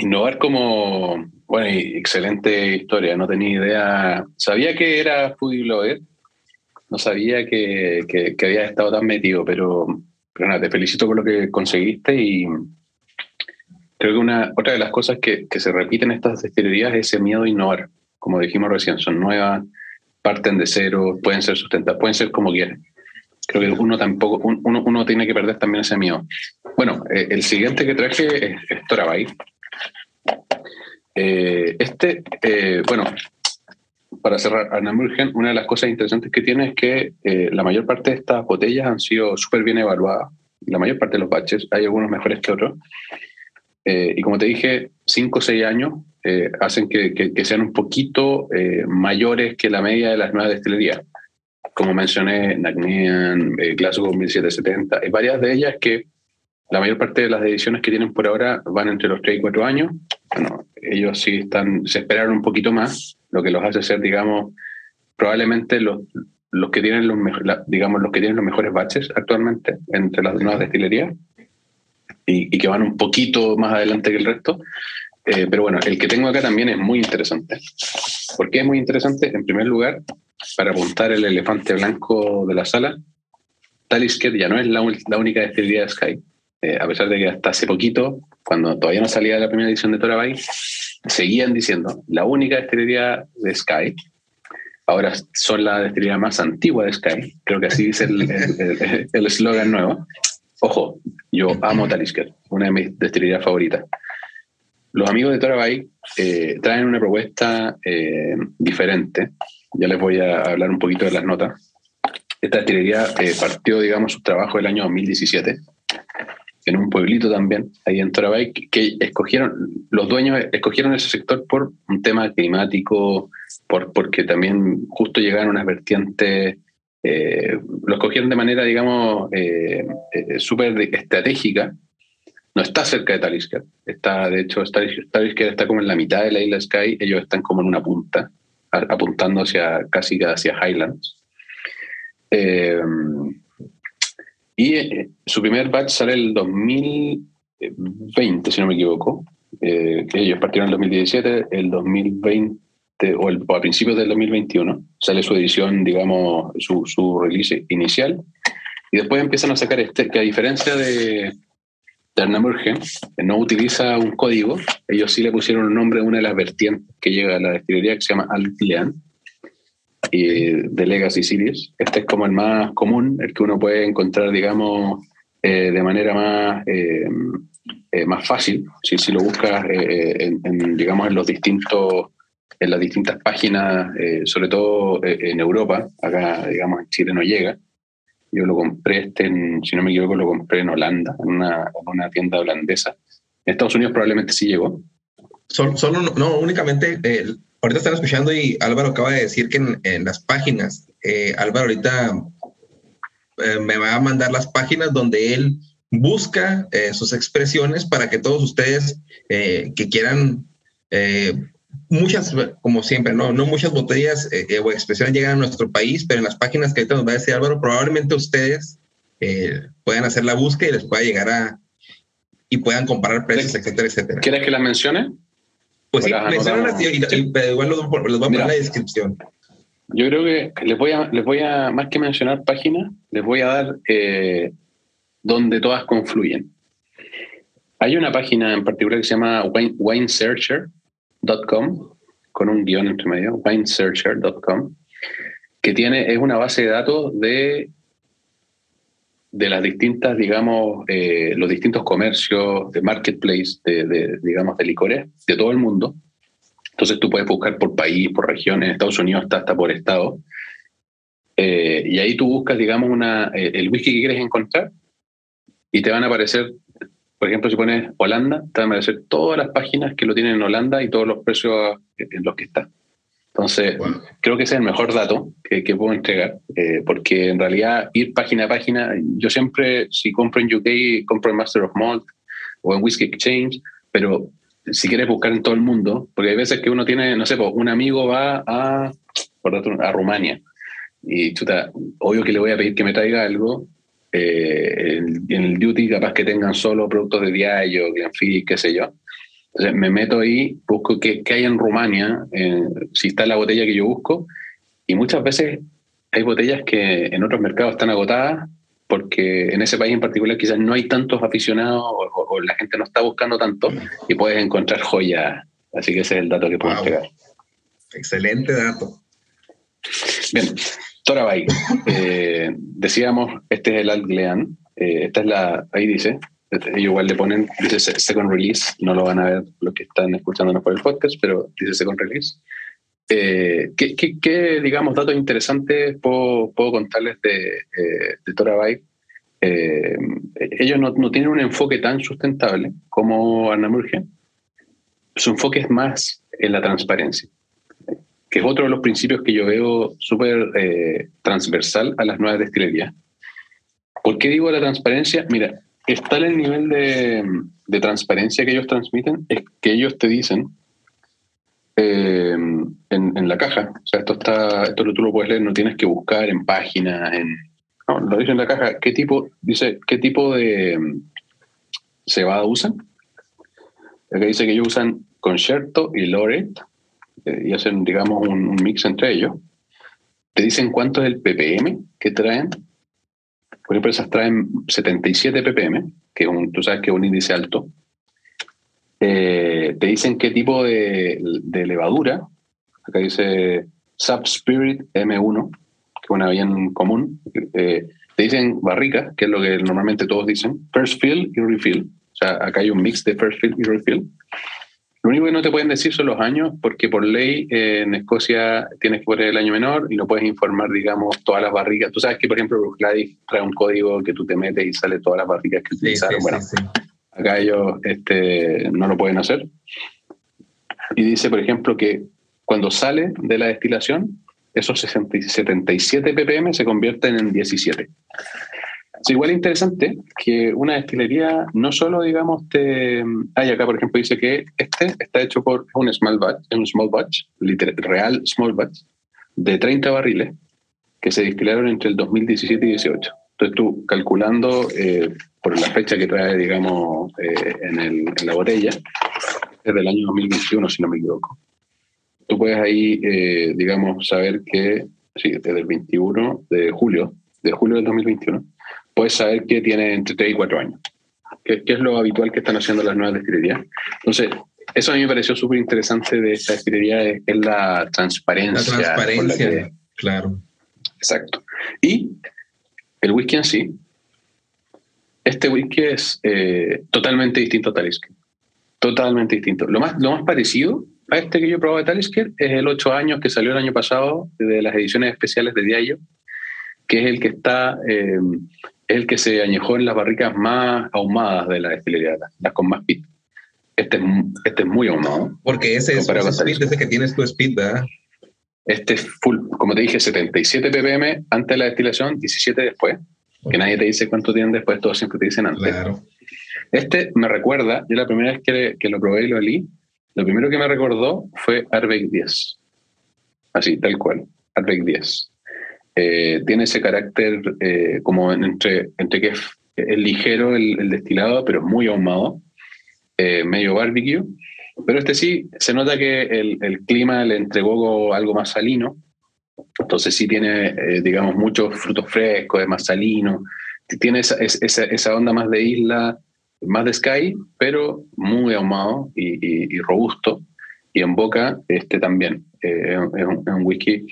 Innovar como, bueno, excelente historia, no tenía idea, sabía que era foodie blogger, no sabía que, que, había estado tan metido, pero, pero nada, te felicito por lo que conseguiste y creo que una, otra de las cosas que, que se repiten en estas destilerías es ese miedo a innovar, como dijimos recién, son nuevas, parten de cero, pueden ser sustentadas, pueden ser como quieren. Creo que uno tampoco, uno, uno tiene que perder también ese miedo. Bueno, eh, el siguiente que traje es, es Torabay. Eh, este, eh, bueno, para cerrar, Anamurgen, una de las cosas interesantes que tiene es que la mayor parte de estas botellas han sido súper bien evaluadas. La mayor parte de los baches, hay algunos mejores que otros. y como te dije, 5 o 6 años hacen que, que, sean un poquito mayores que la media de las nuevas destilerías como mencioné, Nagnian, eh, Glasgow 1770, hay varias de ellas que la mayor parte de las ediciones que tienen por ahora van entre los 3 y 4 años. Bueno, ellos sí están, se esperaron un poquito más, lo que los hace ser, digamos, probablemente los, los que tienen los digamos, los que tienen los mejores baches actualmente entre las nuevas destilerías y, y que van un poquito más adelante que el resto. Eh, pero bueno, el que tengo acá también es muy interesante. ¿Por qué es muy interesante? En primer lugar, para apuntar el elefante blanco de la sala, Talisker ya no es la, la única destilería de Sky. Eh, a pesar de que hasta hace poquito, cuando todavía no salía la primera edición de Torabay, seguían diciendo la única destilería de Sky. Ahora son la destilería más antigua de Sky. Creo que así dice el eslogan nuevo. Ojo, yo amo Talisker, una de mis destilerías favoritas. Los amigos de Torabay eh, traen una propuesta eh, diferente ya les voy a hablar un poquito de las notas. Esta destilería partió, digamos, su trabajo el año 2017 en un pueblito también, ahí en Torabay, que escogieron, los dueños escogieron ese sector por un tema climático, por, porque también justo llegaron unas vertientes, eh, lo escogieron de manera, digamos, eh, súper estratégica. No está cerca de Talisker, está, de hecho, Talisker está como en la mitad de la isla Sky, ellos están como en una punta apuntando hacia casi hacia Highlands. Y eh, su primer batch sale el 2020, si no me equivoco. Eh, ellos partieron en el 2017, el 2020 o, el, a principios del 2021 sale su edición, digamos, su, su release inicial. Y después empiezan a sacar este, que a diferencia de, Ternamurgen no utiliza un código, ellos sí le pusieron un nombre a una de las vertientes que llega a la destilería que se llama Altian y de Legacy Series. Este es como el más común, el que uno puede encontrar, digamos, eh, de manera más, eh, eh, más fácil, si, si lo buscas, en, digamos, en los distintos en las distintas páginas, sobre todo en Europa, acá, digamos, en Chile no llega, yo lo compré, este si no me equivoco, lo compré en Holanda, en una, una tienda holandesa. En Estados Unidos probablemente sí llegó. Solo, solo no, únicamente, eh, ahorita están escuchando y Álvaro acaba de decir que en, las páginas, eh, Álvaro ahorita eh, me va a mandar las páginas donde él busca sus expresiones para que todos ustedes que quieran muchas, como siempre, no, no muchas botellas eh, eh, o expresiones llegan a nuestro país, pero en las páginas que ahorita nos va a decir Álvaro, probablemente ustedes eh, puedan hacer la búsqueda y les pueda llegar a y puedan comparar precios, etcétera, etcétera. ¿Quieres que las mencione? Pues sí, mencionan y, igual los, voy a poner en la descripción. Yo creo que les voy a, les voy a, más que mencionar páginas, les voy a dar donde todas confluyen. Hay una página en particular que se llama Wine Searcher, .com, con un guion entre medio, winesearcher.com, que tiene, es una base de datos de, de las distintas, digamos, eh, los distintos comercios de marketplace, de, digamos, de licores de todo el mundo. Entonces tú puedes buscar por país, por región, en Estados Unidos está hasta por estado. Eh, y ahí tú buscas, digamos, una, eh, el whisky que quieres encontrar y te van a aparecer por ejemplo, si pones Holanda, te van a aparecer todas las páginas que lo tienen en Holanda y todos los precios en los que está. Entonces, creo que ese es el mejor dato que, puedo entregar, eh, porque en realidad ir página a página, yo siempre, si compro en UK, compro en Master of Malt o en Whiskey Exchange, pero si quieres buscar en todo el mundo, porque hay veces que uno tiene, no sé, un amigo va a, por a Rumania y chuta, obvio que le voy a pedir que me traiga algo eh, en, el duty capaz que tengan solo productos de Diageo, Glenfiddich, qué sé yo. Me meto ahí, busco qué, qué hay en Rumania, eh, si está la botella que yo busco, y muchas veces hay botellas que en otros mercados están agotadas porque en ese país en particular quizás no hay tantos aficionados o, la gente no está buscando tanto y puedes encontrar joyas. Así que ese es el dato que puedo pegar. Excelente dato. Bien, Torabay. Eh, decíamos, este es el Altglean. Eh, esta es la, ahí dice, ellos igual le ponen, dice second release, no lo van a ver los que están escuchándonos por el podcast, pero dice second release. Eh, ¿qué, digamos, datos interesantes puedo, contarles de, eh, de eh, ellos no, no, tienen un enfoque tan sustentable como Arnamurgen. Su enfoque es más en la transparencia, que es otro de los principios que yo veo súper eh, transversal a las nuevas destilerías. ¿Por qué digo la transparencia? Mira, está el nivel de, de transparencia que ellos transmiten, es que ellos te dicen eh, en, la caja. O sea, esto está, esto tú lo puedes leer, no tienes que buscar en páginas, en, no, lo dice en la caja. ¿Qué tipo, dice, qué tipo de cebada usan? Acá dice que ellos usan concierto y Loret eh, y hacen, digamos, un, mix entre ellos. Te dicen cuánto es el ppm que traen. Por ejemplo, esas traen 77 ppm, que un, tú sabes que es un índice alto. Eh, te dicen qué tipo de, levadura. Acá dice Sub Spirit M1, que es una bien común. Eh, te dicen barricas, que es lo que normalmente todos dicen. First fill y refill. O sea, acá hay un mix de first fill y refill. Lo único que no te pueden decir son los años, porque por ley eh, en Escocia tienes que poner el año menor y no puedes informar, digamos, todas las barricas. Tú sabes que, por ejemplo, Gladys trae un código que tú te metes y sale todas las barricas que utilizaron. bueno, Acá ellos este, no lo pueden hacer. Y dice, por ejemplo, que cuando sale de la destilación, esos 77 ppm se convierten en 17. Es igual interesante que una destilería no solo, digamos, te... Hay acá, por ejemplo, dice que este está hecho por un small batch, un small batch, real small batch, de 30 barriles que se destilaron entre el 2017 y 18. Entonces tú calculando eh, por la fecha que trae, digamos, eh, en, la botella, es del año 2021, si no me equivoco. Tú puedes ahí, eh, digamos, saber que, sí, desde el 21 de julio, de julio del 2021, puedes saber que tiene entre 3 y 4 años, que, es lo habitual que están haciendo las nuevas destilerías. Entonces, eso a mí me pareció súper interesante de esta destilería, es, la transparencia. La transparencia, claro. Exacto. Y el whisky en sí, este whisky es eh, totalmente distinto a Talisker. Totalmente distinto. Lo más, lo más parecido a este que yo probé de Talisker es el 8 años que salió el año pasado de las ediciones especiales de Diallo, que es el que está, eh, el que se añejó en las barricas más ahumadas de la destilería, las con más pit. Este es, este es muy ahumado. Porque ese es ese speed, ese que tienes tu speed, ¿verdad? Este es full, como te dije, 77 ppm antes de la destilación, 17 después. Que nadie te dice cuánto tienen después, todos siempre te dicen antes. Claro. Este me recuerda, yo la primera vez que, que lo probé y lo olí, lo primero que me recordó fue Arbeck 10. Así, tal cual, Arbeck 10. Eh, tiene ese carácter eh, como entre, entre que es, ligero el, destilado, pero es muy ahumado, eh, medio barbecue. Pero este sí, se nota que el, el clima le entregó algo más salino, entonces sí tiene, eh, digamos, muchos frutos frescos, es más salino, tiene esa, esa, esa, onda más de isla, más de sky, pero muy ahumado y, y, robusto. Y en boca este también eh, es, un, whisky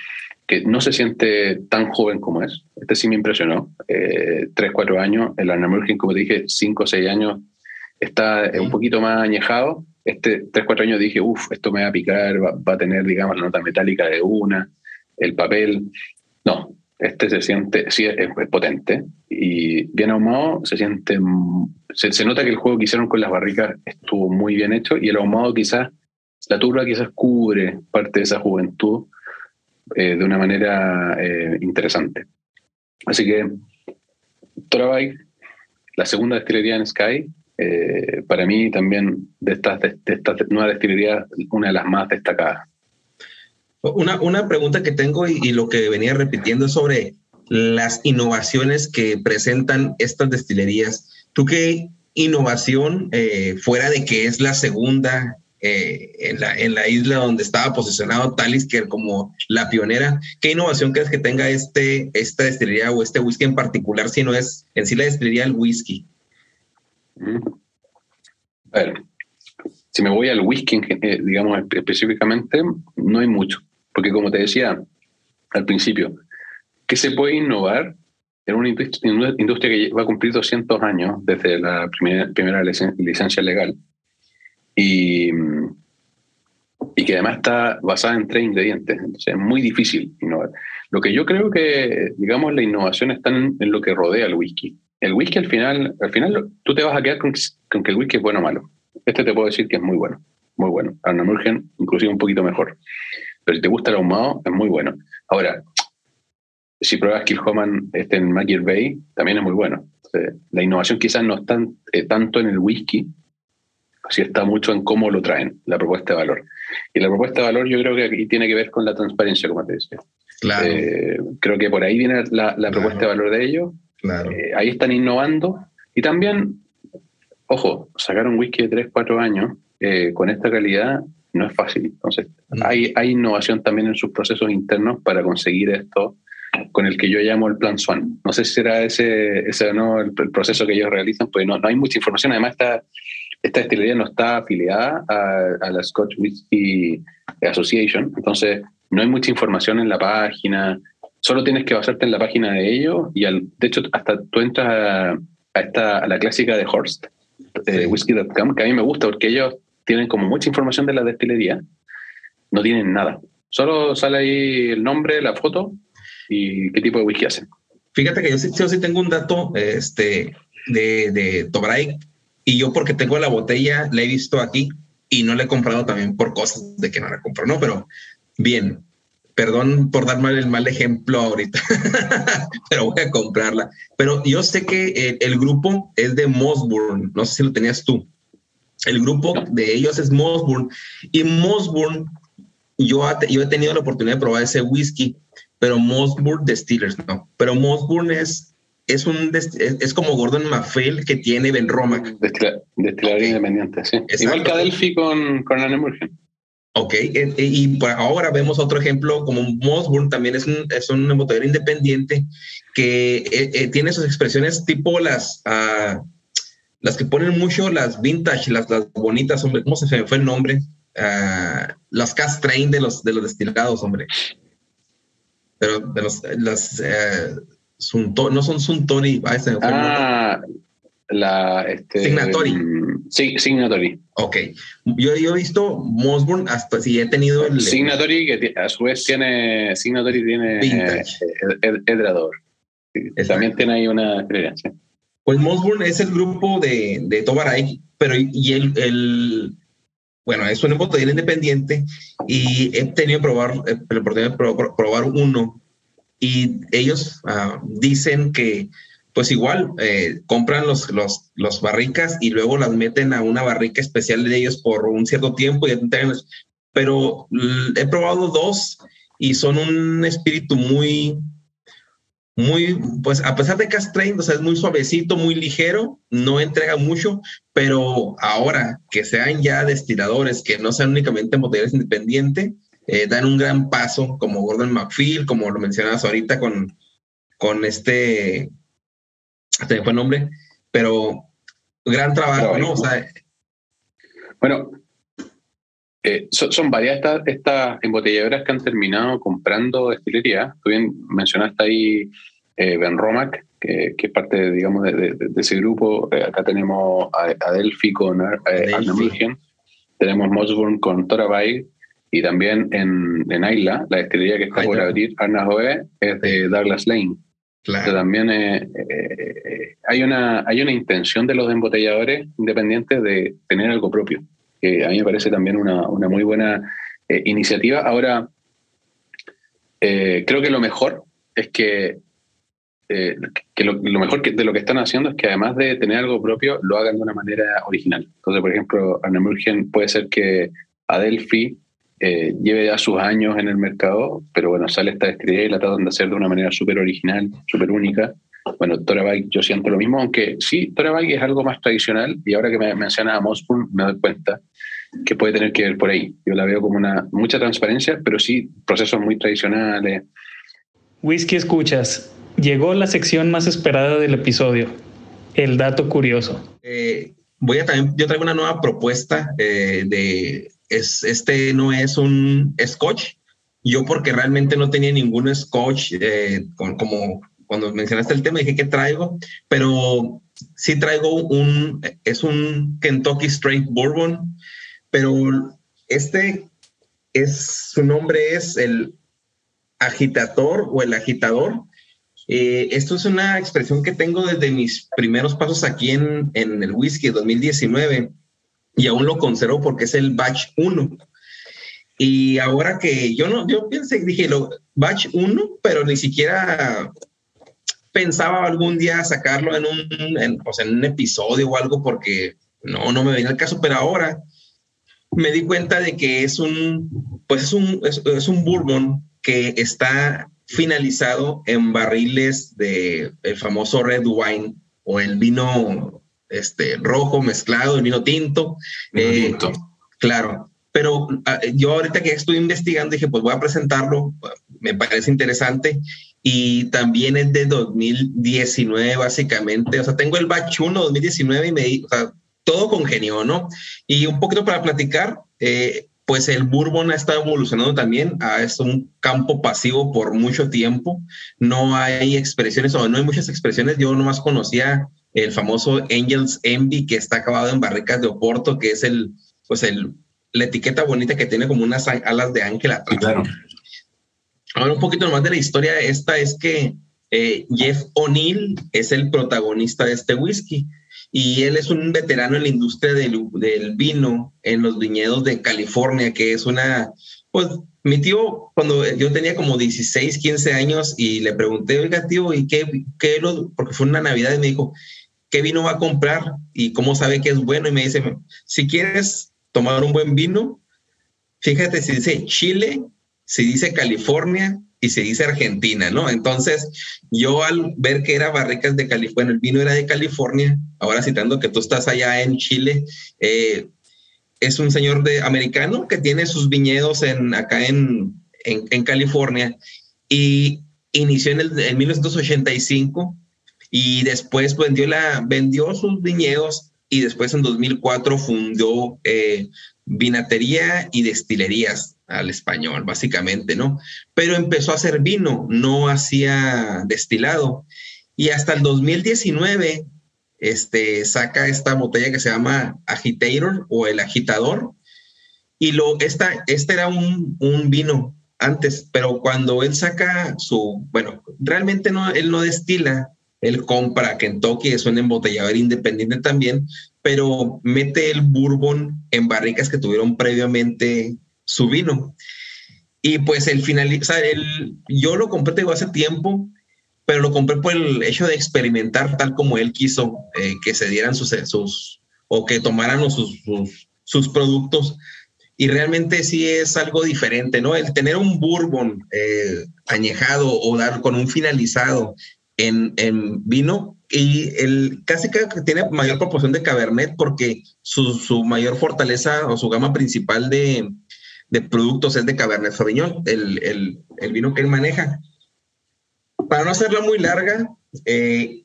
que no se siente tan joven como es. Este sí me impresionó. Eh, tres, cuatro años. El Arnamurgen, como te dije, cinco o seis años, está un poquito más añejado, este 3-4 años dije, uff, esto me va a picar, va, a tener, digamos, la nota metálica de una, el papel. No, este se siente, sí, es, potente y bien ahumado, se siente, se, nota que el juego que hicieron con las barricas estuvo muy bien hecho y el ahumado quizás, la turba quizás cubre parte de esa juventud eh, de una manera eh, interesante. Así que, Torabay, la segunda destilería en Sky, eh, para mí también de estas, de, estas nuevas destilerías, una de las más destacadas. Una, una pregunta que tengo y, lo que venía repitiendo es sobre las innovaciones que presentan estas destilerías. Tú que innovación fuera de que es la segunda eh, en, la, en la isla donde estaba posicionado Talisker como la pionera. ¿Qué innovación crees que tenga este, esta destilería o este whisky en particular, si no es en sí la destilería del whisky? A ver, si me voy al whisky, eh, digamos específicamente, no hay mucho, porque como te decía al principio, ¿qué se puede innovar en una industria que va a cumplir 200 años desde la primera, primera licencia legal? Y, y que además está basada en tres ingredientes. Entonces es muy difícil innovar. Lo que yo creo que, digamos, la innovación está en, lo que rodea el whisky. El whisky al final, al final tú te vas a quedar con, que el whisky es bueno o malo. Este te puedo decir que es muy bueno, muy bueno. Arnamurgen inclusive un poquito mejor. Pero si te gusta el ahumado, es muy bueno. Ahora, si pruebas Kilhoman este en Magic Bay, también es muy bueno. la innovación quizás no está eh, tanto en el whisky, si está mucho en cómo lo traen, la propuesta de valor. Y la propuesta de valor yo creo que aquí tiene que ver con la transparencia, como te decía. Claro. Eh, creo que por ahí viene la, propuesta de valor de ellos. Claro. Eh, ahí están innovando. Y también, ojo, sacar un whisky de 3, 4 años eh, con esta calidad no es fácil. Entonces, mm. hay, hay innovación también en sus procesos internos para conseguir esto con el que yo llamo el plan SWAN. No sé si será ese, ese no el, proceso que ellos realizan, pues no, no hay mucha información. Además, está esta destilería no está afiliada a, la Scotch Whisky Association, entonces no hay mucha información en la página, solo tienes que basarte en la página de ellos y al, de hecho hasta tú entras a, esta, a la clásica de Horst, eh, whisky.com, que a mí me gusta porque ellos tienen como mucha información de la destilería, no tienen nada, solo sale ahí el nombre, la foto y qué tipo de whisky hacen. Fíjate que yo sí, yo sí tengo un dato este, de, de Tobray y yo porque tengo la botella, la he visto aquí y no la he comprado también por cosas de que no la compro, ¿no? Pero bien, perdón por dar mal el mal ejemplo ahorita, pero voy a comprarla. Pero yo sé que el, grupo es de Mossburn, no sé si lo tenías tú. El grupo de ellos es Mossburn y Mossburn, yo, yo he tenido la oportunidad de probar ese whisky, pero Mossburn Distillers no. Pero Mossburn es es un es, como Gordon MacPhail que tiene Ben Romack. Destilador independiente, sí. Igual que Adelphi con, con Anne Ok, eh, eh, y ahora vemos otro ejemplo como Mossburn, también es un, es un embotador independiente que eh, tiene sus expresiones tipo las, uh, las que ponen mucho las vintage, las, las bonitas, hombre, ¿cómo se fue el nombre? Uh, las cast train de los, de los destilados, hombre. Pero de los, las, no son Suntory. Ah, la. Este, Signatory. Sí, Signatory. Ok. Yo, he visto Mosburn hasta si he tenido el. Signatory, que a su vez tiene. Signatory tiene. Vintage. Edrador. También tiene ahí una creencia. Pues Mosburn es el grupo de, de Tobaray, pero y el, el bueno, es un embotador independiente y he tenido probar, eh, la oportunidad de probar uno y ellos ah, dicen que pues igual eh, compran los, los, los, barricas y luego las meten a una barrica especial de ellos por un cierto tiempo. Y, pero he probado dos y son un espíritu muy, muy, pues a pesar de que es o sea, es muy suavecito, muy ligero, no entrega mucho, pero ahora que sean ya destiladores, que no sean únicamente botellas independientes, eh, dan un gran paso, como Gordon McPhil, como lo mencionabas ahorita con, con este, se me fue el nombre, pero gran trabajo, ¿no? O sea, bueno, eh, son, varias estas, estas embotelladoras que han terminado comprando destilería. Tú bien mencionaste ahí eh, Ben Romac, que, que, es parte, digamos, de, ese grupo. acá tenemos a, Adelphi con Arnhem tenemos Mosburn con Torabay, y también en, en Ayla, la destilería que está por abrir, Arnajoe, es de Douglas Lane. Claro. también eh, eh, hay, una, hay una intención de los embotelladores independientes de tener algo propio, que a mí me parece también una, una muy buena eh, iniciativa. Ahora, creo que lo mejor es que, que lo, lo, mejor de lo que están haciendo es que además de tener algo propio, lo hagan de una manera original. Entonces, por ejemplo, Arnhem puede ser que Adelphi eh, lleve ya sus años en el mercado, pero bueno, sale esta destilería y la tratan de hacer de una manera súper original, súper única. Bueno, Torabike yo siento lo mismo, aunque sí, Torabike es algo más tradicional y ahora que me mencionas a Mossburn me doy cuenta que puede tener que ver por ahí. Yo la veo como una mucha transparencia, pero sí procesos muy tradicionales. Whisky escuchas. Llegó la sección más esperada del episodio, el dato curioso. Eh, voy a también, yo traigo una nueva propuesta eh, de, es, este no es un scotch, yo porque realmente no tenía ningún scotch, eh, como cuando mencionaste el tema dije que traigo, pero sí traigo un, es un Kentucky Straight Bourbon, pero este es, su nombre es el agitador o el agitador. Eh, esto es una expresión que tengo desde mis primeros pasos aquí en, en el whisky 2019 y aún lo conservo porque es el batch 1. Y ahora que yo no, yo pensé, dije, lo, batch 1, pero ni siquiera pensaba algún día sacarlo en un, o en un episodio o algo porque no, no me venía el caso, pero ahora me di cuenta de que es un, pues es un, es, un bourbon que está finalizado en barriles de el famoso red wine o el vino este, rojo mezclado, el vino tinto. Eh, claro, pero ah, yo ahorita que estoy investigando dije, pues voy a presentarlo, me parece interesante y también es de 2019 básicamente, o sea, tengo el batch 1 2019 y me, o sea, todo congenió, ¿no? Y un poquito para platicar, eh, pues el bourbon ha estado evolucionando también a es un campo pasivo por mucho tiempo. No hay expresiones o no hay muchas expresiones. Yo nomás conocía el famoso Angels Envy que está acabado en barricas de Oporto, que es el, pues el, la etiqueta bonita que tiene como unas alas de ángel atrás. Claro. Ahora un poquito más de la historia, esta es que eh, Jeff O'Neill es el protagonista de este whisky y él es un veterano en la industria del, del, vino en los viñedos de California, que es una, pues mi tío, cuando yo tenía como 16, 15 años y le pregunté, oiga tío, ¿y qué, qué lo, porque fue una Navidad y me dijo, ¿qué vino va a comprar? ¿Y cómo sabe que es bueno? Y me dice, si quieres tomar un buen vino, fíjate si dice Chile, si dice California y se dice Argentina, ¿no? Entonces, yo al ver que era barricas de California, el vino era de California, ahora citando que tú estás allá en Chile, eh, es un señor de americano que tiene sus viñedos en, acá en, en, California y inició en, el, en 1985 y después vendió, la, vendió sus viñedos y después en 2004 fundó eh, vinatería y destilerías al español, básicamente, ¿no? Pero empezó a hacer vino, no hacía destilado. Y hasta el 2019, este, saca esta botella que se llama Agitator o el agitador. Y lo, esta, este era un, un vino antes, pero cuando él saca su, bueno, realmente no, él no destila, él compra Kentucky, es un embotellador independiente también, pero mete el bourbon en barricas que tuvieron previamente su vino. Y pues el final, el, yo lo compré hace tiempo, pero lo compré por el hecho de experimentar tal como él quiso eh, que se dieran sus, sus, o que tomaran sus, sus, sus, productos. Y realmente sí es algo diferente, ¿no? El tener un bourbon eh, añejado o dar con un finalizado en, en vino y el casi que tiene mayor proporción de Cabernet porque su, su mayor fortaleza o su gama principal de, de productos es de Cabernet Sauvignon, el, el, el, vino que él maneja. Para no hacerla muy larga, eh,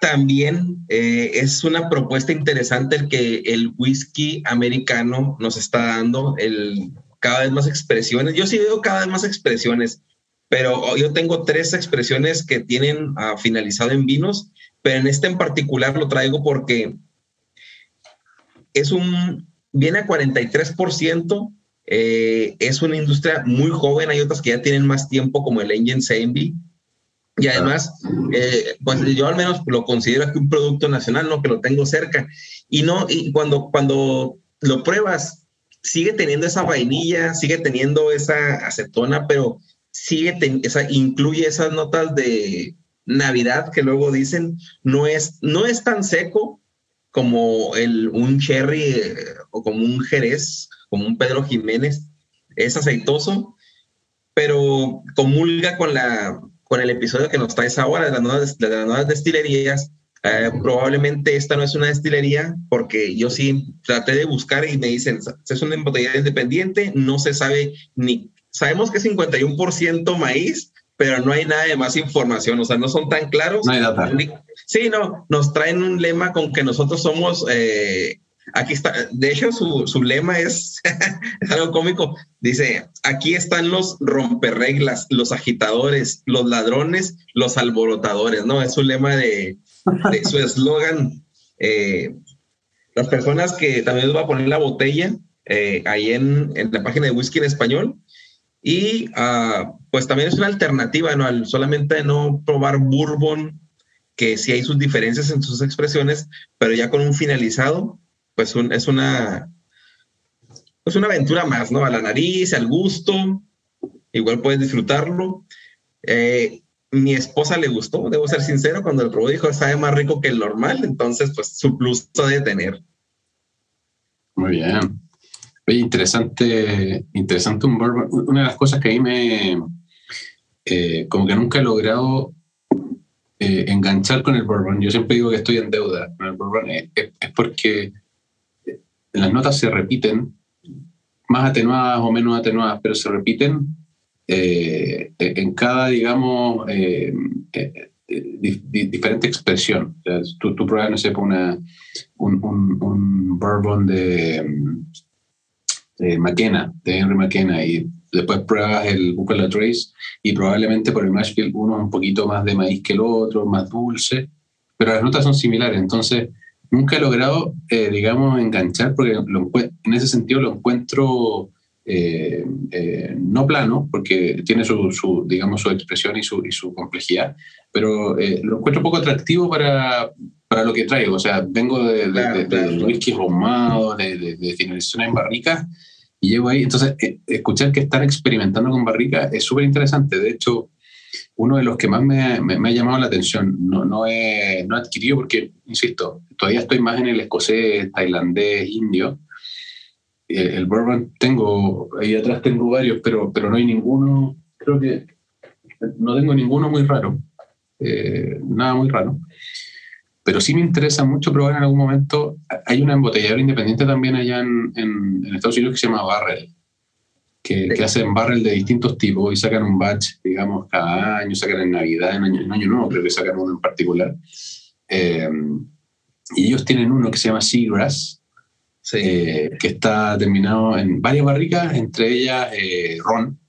también eh, es una propuesta interesante el que el whisky americano nos está dando, el, cada vez más expresiones. Yo sí veo cada vez más expresiones pero yo tengo tres expresiones que tienen uh, finalizado en vinos, pero en este en particular lo traigo porque es un, viene a 43%, eh, es una industria muy joven, hay otras que ya tienen más tiempo como el Engine Envy, y además, eh, pues yo al menos lo considero aquí un producto nacional, no que lo tengo cerca. Y no, y cuando, cuando lo pruebas, sigue teniendo esa vainilla, sigue teniendo esa acetona, pero sigue, esa, incluye esas notas de Navidad que luego dicen, no es, no es tan seco como el, un cherry eh, o como un jerez, como un Pedro Jiménez, es aceitoso, pero comulga con, la, con el episodio que nos traes ahora de las nuevas, de las nuevas destilerías. Eh, probablemente esta no es una destilería porque yo sí traté de buscar y me dicen, es una embotellada independiente, no se sabe ni, sabemos que es 51% maíz, pero no hay nada de más información, o sea, no son tan claros. No hay data. Sí, no, nos traen un lema con que nosotros somos, eh, aquí está, de hecho su, su lema es, es, algo cómico, dice, aquí están los romperreglas, los agitadores, los ladrones, los alborotadores, ¿no? Es un lema de, de su eslogan. Eh, las personas que también les voy a poner la botella eh, ahí en, en, la página de Whisky en Español, y uh, pues también es una alternativa, ¿no? Al solamente no probar bourbon, que sí hay sus diferencias en sus expresiones, pero ya con un finalizado, pues es una pues una aventura más, ¿no? A la nariz, al gusto, igual puedes disfrutarlo. Eh, mi esposa le gustó, debo ser sincero, cuando lo probó dijo, sabe más rico que el normal, entonces pues su plus de tener. Muy bien. Oye, interesante, interesante un bourbon. Una de las cosas que a mí me, eh, como que nunca he logrado eh, enganchar con el bourbon, yo siempre digo que estoy en deuda con el bourbon, es, es, porque las notas se repiten, más atenuadas o menos atenuadas, pero se repiten eh, en cada, digamos, eh, di, di, diferente expresión. O sea, tú, tú pruebas, no sé, una, un, un, un bourbon de de McKenna, de Henry McKenna, y después pruebas el Buffalo Trace y probablemente por el Mashfield uno es un poquito más de maíz que el otro, más dulce, pero las notas son similares, entonces nunca he logrado, eh, digamos, enganchar, porque lo, en ese sentido lo encuentro eh, eh, no plano, porque tiene su, su, digamos, su expresión y su, y su complejidad, pero eh, lo encuentro poco atractivo para, para lo que traigo, o sea, vengo de, de, de, de whisky ahumado, de, de, finalización en barricas, y llego ahí. Entonces, eh, escuchar que están experimentando con barrica es súper interesante. De hecho, uno de los que más me, me, me ha llamado la atención, no, no, he, no he adquirido porque, insisto, todavía estoy más en el escocés, tailandés, indio. El, el bourbon tengo, ahí atrás tengo varios, pero, pero no hay ninguno, creo que no tengo ninguno muy raro, eh, nada muy raro pero sí me interesa mucho probar en algún momento. Hay una embotelladora independiente también allá en, en, en Estados Unidos que se llama Barrel, que, que, hacen barrel de distintos tipos y sacan un batch, digamos, cada año, sacan en Navidad, en Año, en año Nuevo, creo que sacan uno en particular. Eh, y ellos tienen uno que se llama Seagrass, sí. eh, que está terminado en varias barricas, entre ellas eh, ron,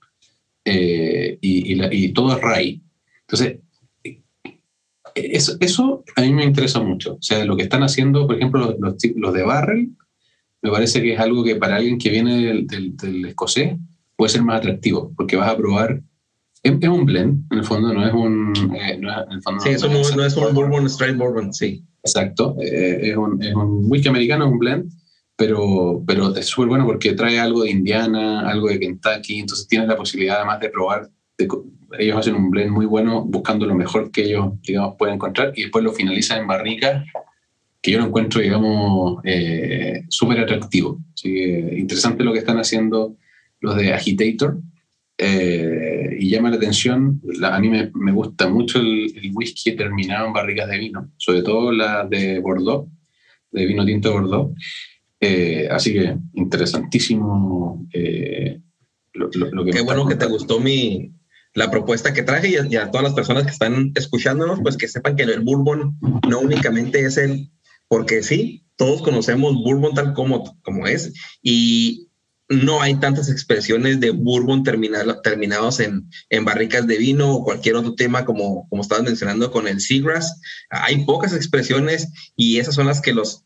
eh, y, y, la, y todo es rye. Entonces, eso, eso, a mí me interesa mucho. O sea, lo que están haciendo, por ejemplo, los, los, de Barrel, me parece que es algo que para alguien que viene del, del, del escocés puede ser más atractivo, porque vas a probar. Es, es un blend, en el fondo, no es un. Eh, no es, en el fondo, sí, eso no, no, es un bourbon, straight bourbon, sí. Exacto. Eh, es, un, es un whisky americano, es un blend, pero, pero es súper bueno porque trae algo de Indiana, algo de Kentucky, entonces tienes la posibilidad además de probar. De, ellos hacen un blend muy bueno buscando lo mejor que ellos, digamos, pueden encontrar y después lo finalizan en barrica, que yo lo encuentro, digamos, eh, súper atractivo. Así que interesante lo que están haciendo los de Agitator. Eh, y llama la atención, la, a mí me, me gusta mucho el, el, whisky terminado en barricas de vino, sobre todo la de Bordeaux, de vino tinto Bordeaux. Eh, así que interesantísimo eh, lo, lo, lo, que Qué bueno que te gustó mi, la propuesta que traje y a, todas las personas que están escuchándonos, pues que sepan que el bourbon no únicamente es el, porque sí, todos conocemos bourbon tal como, como es y no hay tantas expresiones de bourbon terminado, terminados en, en, barricas de vino o cualquier otro tema como, como estabas mencionando con el Seagrass. Hay pocas expresiones y esas son las que los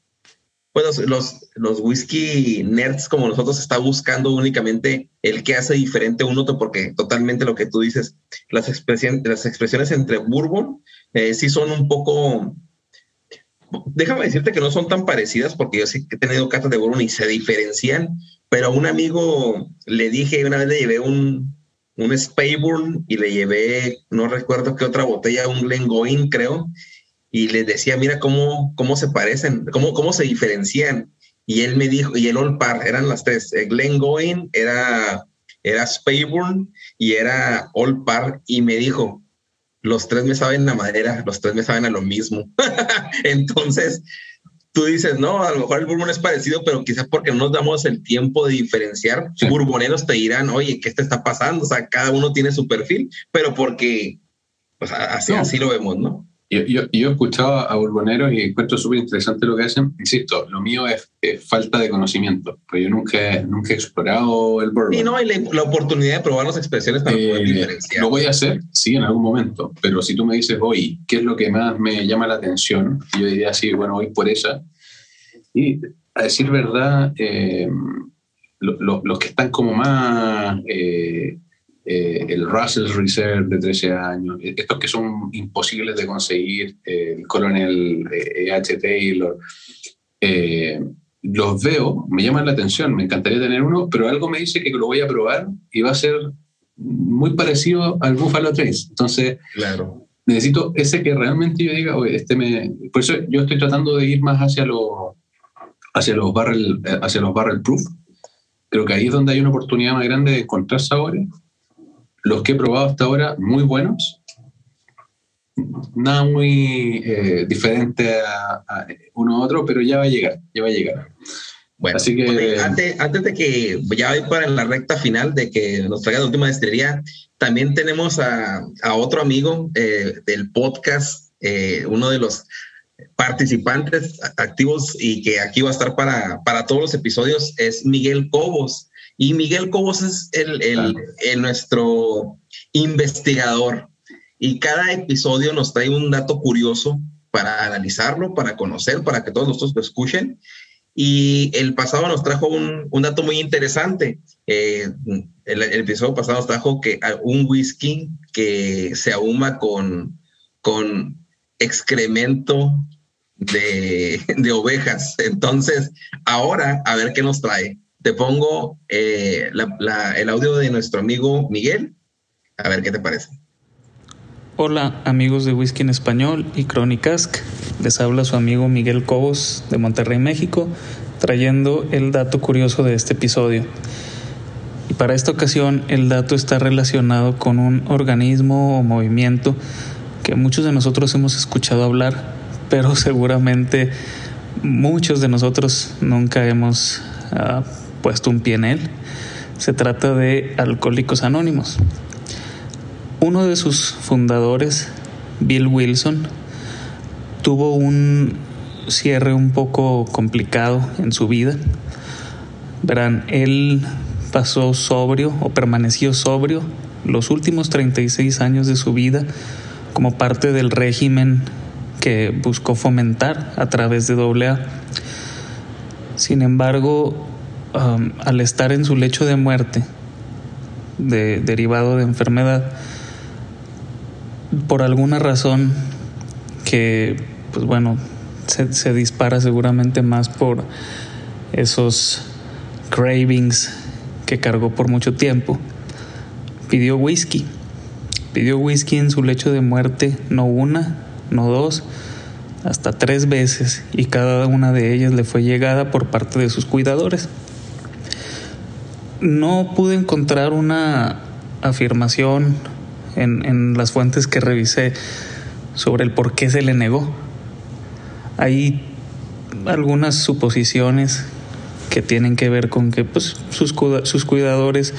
pues los, los, whisky nerds como nosotros está buscando únicamente el que hace diferente un otro, porque totalmente lo que tú dices, las, expresiones, las expresiones entre bourbon eh, sí son un poco, déjame decirte que no son tan parecidas, porque yo sí he tenido catas de bourbon y se diferencian, pero a un amigo le dije, una vez le llevé un, un Spayburn y le llevé, no recuerdo qué otra botella, un Glengoyne creo, y les decía, mira cómo, cómo se parecen, cómo, cómo se diferencian. Y él me dijo, y el All Par, eran las tres. Glenn Goin era era Spayburn y era All Par y me dijo, los tres me saben a madera, los tres me saben a lo mismo. Entonces, tú dices, no, a lo mejor el bourbon es parecido, pero quizás porque no nos damos el tiempo de diferenciar. Bourboneros te dirán, oye, ¿qué te está pasando? O sea, cada uno tiene su perfil, pero porque pues, así, así lo vemos, ¿no? Yo, yo, yo, he escuchado a burboneros y encuentro súper interesante lo que hacen. Insisto, lo mío es, falta de conocimiento, pero yo nunca, nunca he explorado el bourbon. Y no, hay la, oportunidad de probar las expresiones para poder eh, diferenciar. Lo voy a hacer, sí, en algún momento, pero si tú me dices, hoy, ¿qué es lo que más me llama la atención? Yo diría, sí, bueno, voy por esa. Y a decir verdad, eh, los que están como más... Eh, eh, el Russell Reserve de 13 años, eh, estos que son imposibles de conseguir, eh, el Colonel E.H. Taylor, los veo, me llaman la atención, me encantaría tener uno, pero algo me dice que lo voy a probar y va a ser muy parecido al Buffalo Trace. Entonces, claro. necesito ese que realmente yo diga, oye, este me... Por eso yo estoy tratando de ir más hacia los, hacia los barrel, hacia los barrel proof. Creo que ahí es donde hay una oportunidad más grande de encontrar sabores los que he probado hasta ahora, muy buenos. Nada muy eh, diferente a, uno a otro, pero ya va a llegar, ya va a llegar. Bueno, Así que, antes, antes de que ya voy para la recta final de que nos traiga la última destilería, también tenemos a, a otro amigo eh, del podcast, eh, uno de los participantes activos y que aquí va a estar para, para todos los episodios, es Miguel Cobos. Y Miguel Cobos es el, el, nuestro investigador. Y cada episodio nos trae un dato curioso para analizarlo, para conocer, para que todos nosotros lo escuchen. Y el pasado nos trajo un, un dato muy interesante. Eh, el, episodio pasado nos trajo que un whisky que se ahuma con, con excremento de, de ovejas. Entonces, ahora a ver qué nos trae te pongo eh, el audio de nuestro amigo Miguel. A ver qué te parece. Hola amigos de Whisky en Español y Crónicas. Les habla su amigo Miguel Cobos de Monterrey, México, trayendo el dato curioso de este episodio. Y para esta ocasión el dato está relacionado con un organismo o movimiento que muchos de nosotros hemos escuchado hablar, pero seguramente muchos de nosotros nunca hemos uh, puesto un pie en él. Se trata de Alcohólicos Anónimos. Uno de sus fundadores, Bill Wilson, tuvo un cierre un poco complicado en su vida. Verán, él pasó sobrio o permaneció sobrio los últimos 36 años de su vida como parte del régimen que buscó fomentar a través de AA. Sin embargo, Al estar en su lecho de muerte, de, derivado de enfermedad, por alguna razón que, pues bueno, se dispara seguramente más por esos cravings que cargó por mucho tiempo, pidió whisky. Pidió whisky en su lecho de muerte, no una, no dos, hasta tres veces, y cada una de ellas le fue llegada por parte de sus cuidadores no pude encontrar una afirmación en, las fuentes que revisé sobre el por qué se le negó. Hay algunas suposiciones que tienen que ver con que pues, sus, sus cuidadores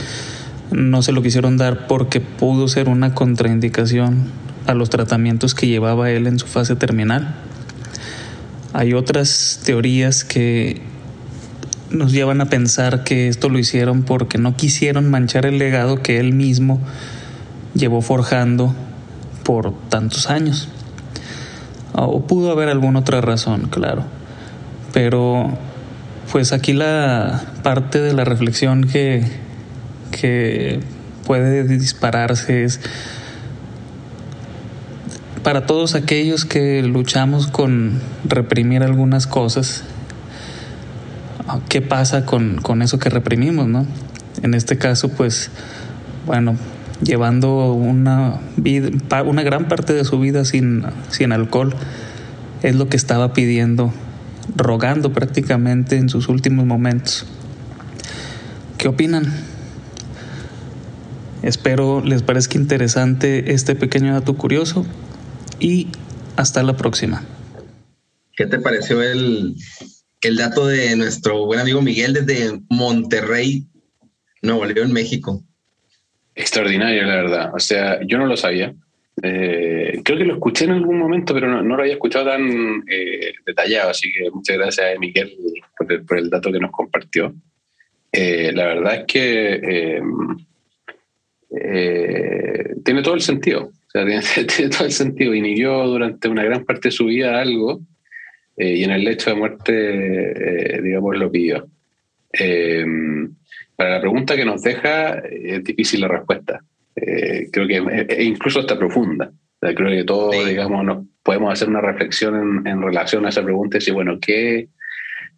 no se lo quisieron dar porque pudo ser una contraindicación a los tratamientos que llevaba él en su fase terminal. Hay otras teorías que nos llevan a pensar que esto lo hicieron porque no quisieron manchar el legado que él mismo llevó forjando por tantos años. O pudo haber alguna otra razón, claro. Pero pues aquí la parte de la reflexión que, que puede dispararse es para todos aquellos que luchamos con reprimir algunas cosas qué pasa con, eso que reprimimos, ¿no? En este caso, pues, bueno, llevando una, vida, una gran parte de su vida sin, sin alcohol, es lo que estaba pidiendo, rogando prácticamente en sus últimos momentos. ¿Qué opinan? Espero les parezca interesante este pequeño dato curioso y hasta la próxima. ¿Qué te pareció el, el dato de nuestro buen amigo Miguel desde Monterrey, Nuevo León, México? Extraordinario, la verdad. O sea, yo no lo sabía. Eh, creo que lo escuché en algún momento, pero no, lo había escuchado tan eh, detallado, así que muchas gracias a Miguel por el, dato que nos compartió. Eh, la verdad es que tiene todo el sentido, o sea, tiene, todo el sentido. Inició durante una gran parte de su vida algo y en el lecho de muerte, digamos, lo pidió. para la pregunta que nos deja, es difícil la respuesta. Eh, creo que incluso está profunda. creo que todos, digamos, nos podemos hacer una reflexión en, relación a esa pregunta y decir, bueno, ¿qué,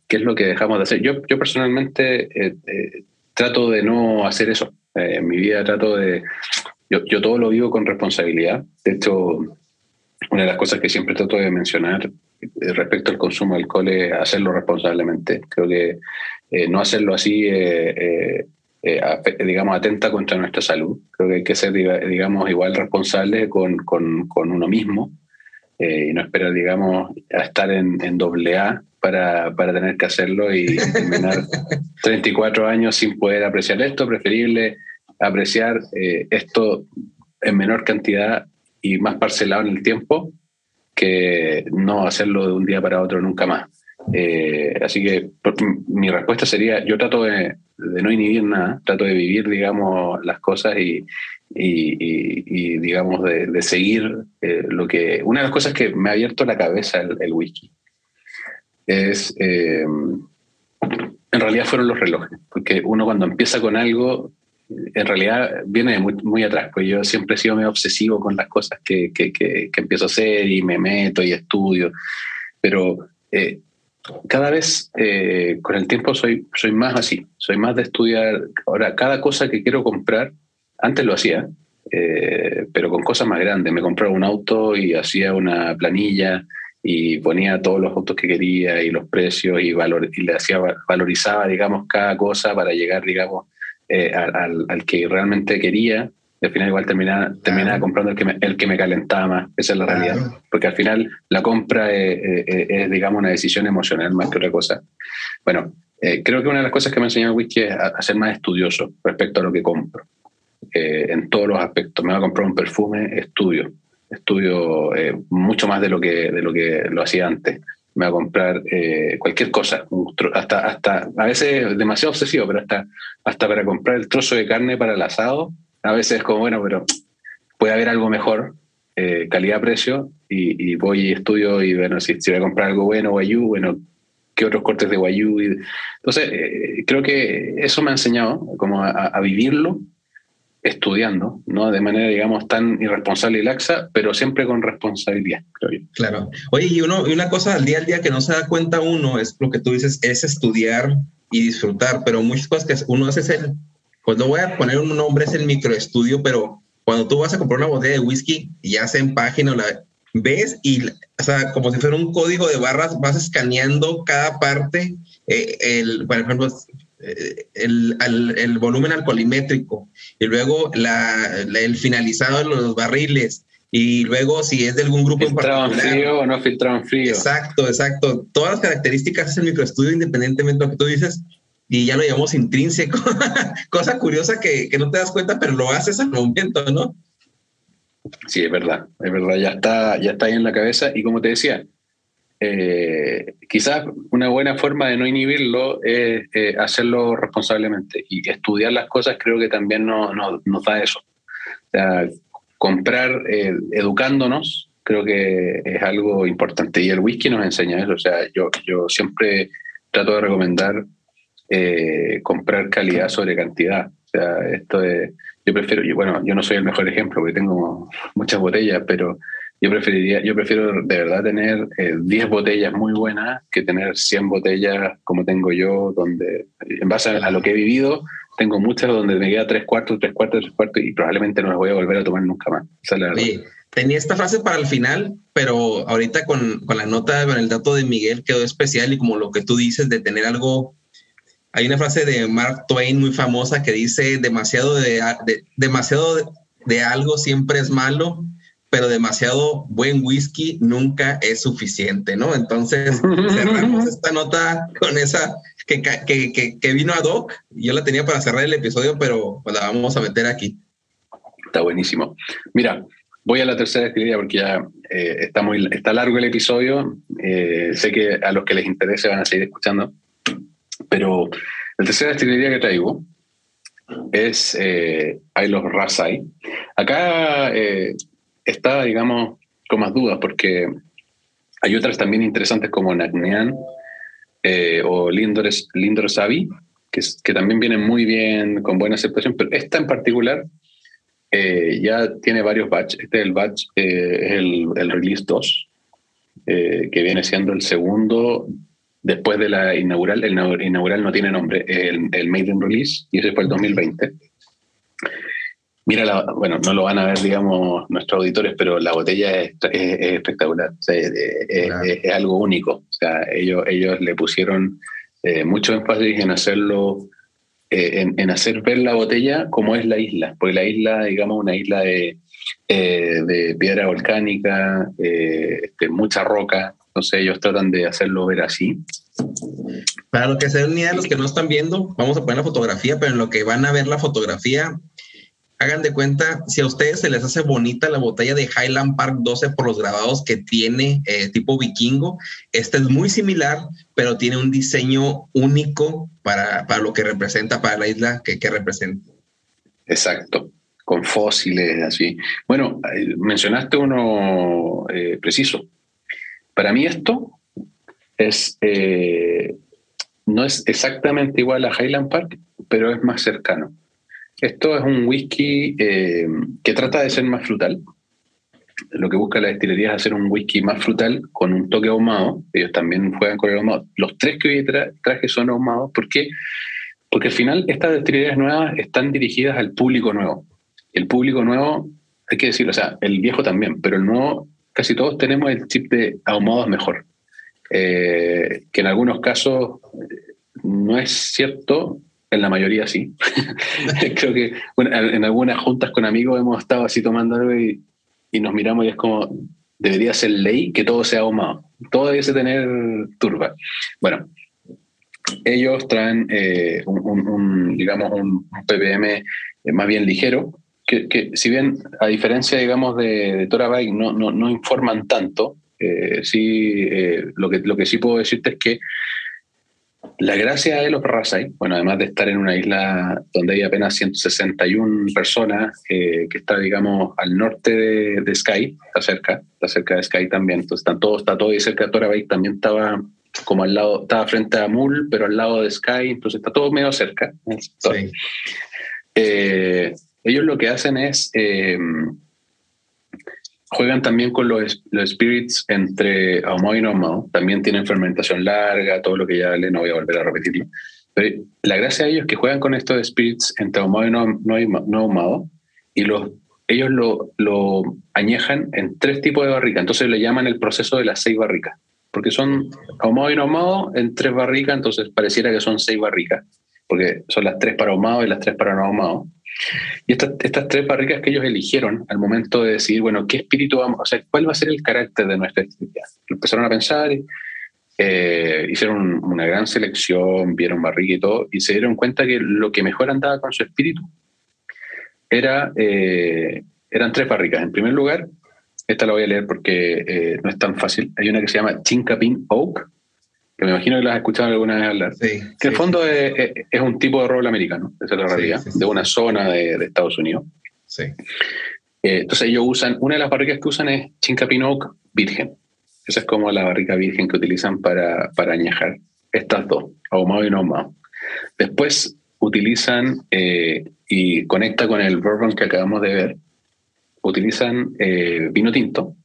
¿qué es lo que dejamos de hacer? Yo, yo personalmente eh, eh, trato de no hacer eso. en mi vida trato de... Yo, yo todo lo vivo con responsabilidad. De hecho, una de las cosas que siempre trato de mencionar respecto al consumo de alcohol es hacerlo responsablemente. Creo que no hacerlo así eh, digamos, atenta contra nuestra salud. Creo que hay que ser, digamos, igual responsable con, con, con uno mismo eh, y no esperar, digamos, a estar en, en doble A para, para, tener que hacerlo y terminar 34 años sin poder apreciar esto. Preferible apreciar eh, esto en menor cantidad y más parcelado en el tiempo que no hacerlo de un día para otro nunca más. así que mi respuesta sería, yo trato de, no inhibir nada, trato de vivir, digamos, las cosas y, digamos, de, seguir eh, lo que... Una de las cosas que me ha abierto la cabeza el, whisky es... Eh, en realidad fueron los relojes, porque uno cuando empieza con algo, en realidad viene muy, muy atrás, pues yo siempre he sido medio obsesivo con las cosas que, que, que, empiezo a hacer y me meto y estudio, pero eh, cada vez eh, con el tiempo soy, soy más así, soy más de estudiar. Ahora, cada cosa que quiero comprar, antes lo hacía, eh, pero con cosas más grandes. Me compraba un auto y hacía una planilla y ponía todos los autos que quería y los precios y, valor, y le hacía, valorizaba, digamos, cada cosa para llegar, digamos, eh, al, al, que realmente quería al final igual terminaba, terminaba comprando el que, me, el que me calentaba más, esa es la realidad. Porque al final la compra es, digamos, una decisión emocional más que otra cosa. Bueno, eh, creo que una de las cosas que me ha enseñado whisky es a, ser más estudioso respecto a lo que compro, eh, en todos los aspectos. Me voy a comprar un perfume, estudio. Estudio eh, mucho más de lo que, de lo que lo hacía antes. Me voy a comprar cualquier cosa, hasta, hasta, a veces demasiado obsesivo, pero hasta, hasta para comprar el trozo de carne para el asado, a veces es como, bueno, pero puede haber algo mejor, eh, calidad-precio, y, voy y estudio y bueno, si, si voy a comprar algo bueno, Guayú, bueno, ¿qué otros cortes de Guayú? Y, entonces, eh, creo que eso me ha enseñado como a, vivirlo estudiando, ¿no? De manera, digamos, tan irresponsable y laxa, pero siempre con responsabilidad, creo yo. Claro. Oye, y, uno, y una cosa al día al día que no se da cuenta uno es lo que tú dices, es estudiar y disfrutar, pero muchas cosas que uno hace es el pues no voy a poner un nombre, es el microestudio, pero cuando tú vas a comprar una botella de whisky, ya sea en página o la ves y, o sea, como si fuera un código de barras, vas escaneando cada parte, eh, el, por ejemplo, eh, el, el, volumen alcoholimétrico y luego la, el finalizado de los barriles y luego si es de algún grupo ¿Filtraban frío o no filtraban frío? Exacto, exacto. Todas las características es el microestudio independientemente de lo que tú dices y ya lo llamamos intrínseco. Cosa curiosa que, que, no te das cuenta, pero lo haces al momento, ¿no? Sí, es verdad, es verdad, ya está, ya está ahí en la cabeza y como te decía, eh, quizás una buena forma de no inhibirlo es eh, hacerlo responsablemente y estudiar las cosas creo que también no, nos da eso. O sea, comprar eh, educándonos creo que es algo importante y el whisky nos enseña eso. O sea, yo, yo siempre trato de recomendar eh, comprar calidad sobre cantidad. O sea, esto yo prefiero, y bueno, yo no soy el mejor ejemplo porque tengo muchas botellas, pero yo preferiría, yo prefiero de verdad tener 10 eh, botellas muy buenas que tener 100 botellas como tengo yo, donde en base a, lo que he vivido, tengo muchas donde me queda tres cuartos, tres cuartos, tres cuartos y probablemente no las voy a volver a tomar nunca más. tenía esta frase para el final, pero ahorita con, con la nota, con el dato de Miguel quedó especial y como lo que tú dices de tener algo hay una frase de Mark Twain muy famosa que dice demasiado de, demasiado de algo siempre es malo, pero demasiado buen whisky nunca es suficiente, ¿no? Entonces cerramos esta nota con esa que, que, que, vino a Doc. Yo la tenía para cerrar el episodio, pero la vamos a meter aquí. Está buenísimo. Mira, voy a la tercera destilería porque ya eh, está, muy, está largo el episodio. Eh, sé que a los que les interese van a seguir escuchando. Pero la tercera destilería que traigo es eh, los Rasai. Acá eh, está, digamos, con más dudas porque hay otras también interesantes como Nagnean o Lindor, Lindor Savi, que, que también vienen muy bien, con buena aceptación, pero esta en particular eh, ya tiene varios batches. Este es el batch, eh, el, el, release 2, eh, que viene siendo el segundo después de la inaugural. El inaugural no tiene nombre, el, el Maiden Release, y ese fue el 2020. Mira, bueno, no lo van a ver, digamos, nuestros auditores, pero la botella es, espectacular, es, algo único. O sea, ellos, ellos le pusieron mucho énfasis en hacerlo eh, en, hacer ver la botella como es la isla, porque la isla, digamos, una isla de, eh, de piedra volcánica, eh, este, mucha roca, entonces ellos tratan de hacerlo ver así. Para lo que se den idea, los que no están viendo, vamos a poner la fotografía, pero en lo que van a ver la fotografía, hagan de cuenta, si a ustedes se les hace bonita la botella de Highland Park 12 por los grabados que tiene eh, tipo vikingo, esta es muy similar, pero tiene un diseño único para, para lo que representa, para la isla que, que representa. Exacto, con fósiles, así. Bueno, eh, mencionaste uno eh, preciso. Para mí esto es, no es exactamente igual a Highland Park, pero es más cercano. Esto es un whisky eh, que trata de ser más frutal. Lo que busca la destilería es hacer un whisky más frutal con un toque ahumado. Ellos también juegan con el ahumado. Los tres que hoy traje son ahumados. ¿Por qué? Porque al final estas destilerías nuevas están dirigidas al público nuevo. El público nuevo, hay que decirlo, o sea, el viejo también, pero el nuevo, casi todos tenemos el chip de ahumados mejor. Eh, que en algunos casos no es cierto, en la mayoría sí. Creo que en algunas juntas con amigos hemos estado así tomando algo y, nos miramos y es como, debería ser ley que todo sea ahumado. Todo debiese tener turba. Bueno, ellos traen eh, un, digamos, un, ppm eh, más bien ligero, que, si bien a diferencia, digamos, de, de Tora Bike no, no, informan tanto, eh, sí, lo, que, lo que sí puedo decirte es que la gracia de los Rasai, bueno, además de estar en una isla donde hay apenas 161 personas, eh, que está, digamos, al norte de, Sky, está cerca, está cerca de Sky también, entonces están todos, está todo y cerca de Tora también estaba como al lado, estaba frente a Mul, pero al lado de Sky, entonces está todo medio cerca. Eh, ellos lo que hacen es... Eh, Juegan también con los, los spirits entre ahumado y no ahumado. También tienen fermentación larga, todo lo que ya le no voy a volver a repetirlo. Pero la gracia de ellos es que juegan con estos spirits entre ahumado y no, no, ahumado y los, ellos lo, lo, añejan en tres tipos de barricas. Entonces le llaman el proceso de las seis barricas. Porque son ahumado y no ahumado en tres barricas, entonces pareciera que son seis barricas. Porque son las tres para ahumado y las tres para no ahumado. Y estas, tres barricas que ellos eligieron al momento de decidir, bueno, ¿qué espíritu vamos? O sea, ¿cuál va a ser el carácter de nuestra actividad? Empezaron a pensar, eh, hicieron una gran selección, vieron barrica y todo, y se dieron cuenta que lo que mejor andaba con su espíritu era, eh, eran tres barricas. En primer lugar, esta la voy a leer porque eh, no es tan fácil. Hay una que se llama Chincapin Oak, que me imagino que lo has escuchado alguna vez hablar, que en el fondo es, un tipo de roble americano, esa es la realidad, de una zona de, Estados Unidos. Sí. Eh, entonces ellos usan, una de las barricas que usan es Chincapinoc virgen. Esa es como la barrica virgen que utilizan para, para añejar estas dos, ahumado y no ahumado. Después utilizan, eh, y conecta con el bourbon que acabamos de ver, utilizan eh, vino tinto,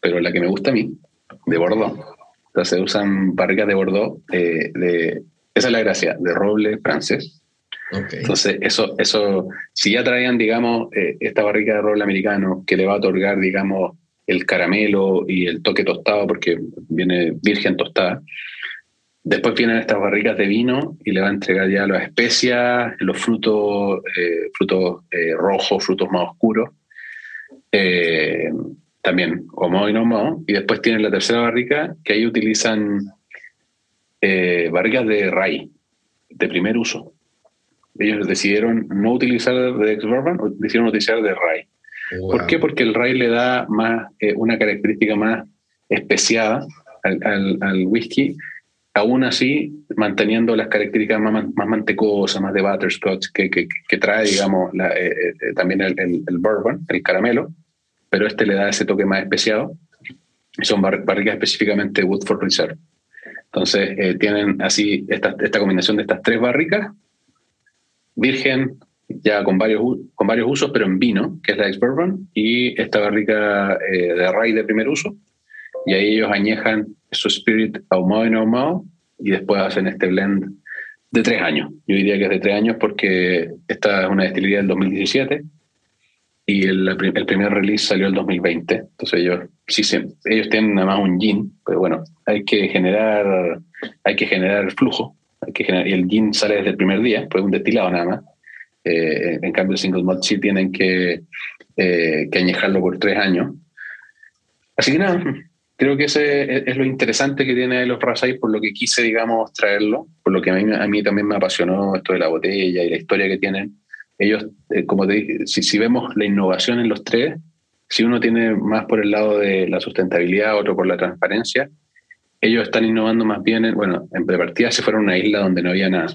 pero la que me gusta a mí, de Bordeaux, entonces usan barricas de Bordeaux, eh, de, esa es la gracia, de roble francés. Entonces, eso, eso, si ya traían, digamos, eh, esta barrica de roble americano que le va a otorgar, digamos, el caramelo y el toque tostado, porque viene virgen tostada, Después vienen estas barricas de vino y le va a entregar ya las especias, los frutos, eh, frutos eh, rojos, frutos más oscuros. Eh, también homo y no homo. Y después tienen la tercera barrica, que ahí utilizan barricas de RAI, de primer uso. Ellos decidieron no utilizar de ex-bourbon, decidieron utilizar de RAI. ¿Por qué? Porque el RAI le da más, una característica más especiada al, al whisky aún así manteniendo las características más, más mantecosas, más de butterscotch que, que, trae, digamos, eh, eh, también el, el, bourbon, el caramelo, pero este le da ese toque más especiado. Son barricas específicamente Woodford Reserve. Entonces, eh, tienen así esta, esta combinación de estas tres barricas, virgen, ya con varios, con varios usos, pero en vino, que es la ex-bourbon, y esta barrica de rye de primer uso, y ahí ellos añejan su spirit ahumado y no ahumado y después hacen este blend de tres años. Yo diría que es de tres años porque esta es una destilería del 2017 y el, el primer release salió el 2020. Entonces ellos, sí, ellos tienen nada más un gin, pero bueno, hay que generar, hay que generar flujo. Hay que generar, y el gin sale desde el primer día, pues un destilado nada más. Eh, en cambio, el single malt sí tienen que, eh, que añejarlo por tres años. Así que nada, creo que ese es lo interesante que tiene los Rasai, por lo que quise, digamos, traerlo, por lo que a mí, a mí también me apasionó esto de la botella y la historia que tienen. Ellos, eh, como te dije, si, si, vemos la innovación en los tres, si uno tiene más por el lado de la sustentabilidad, otro por la transparencia, ellos están innovando más bien, en, bueno, en partida se fueron a una isla donde no había nada.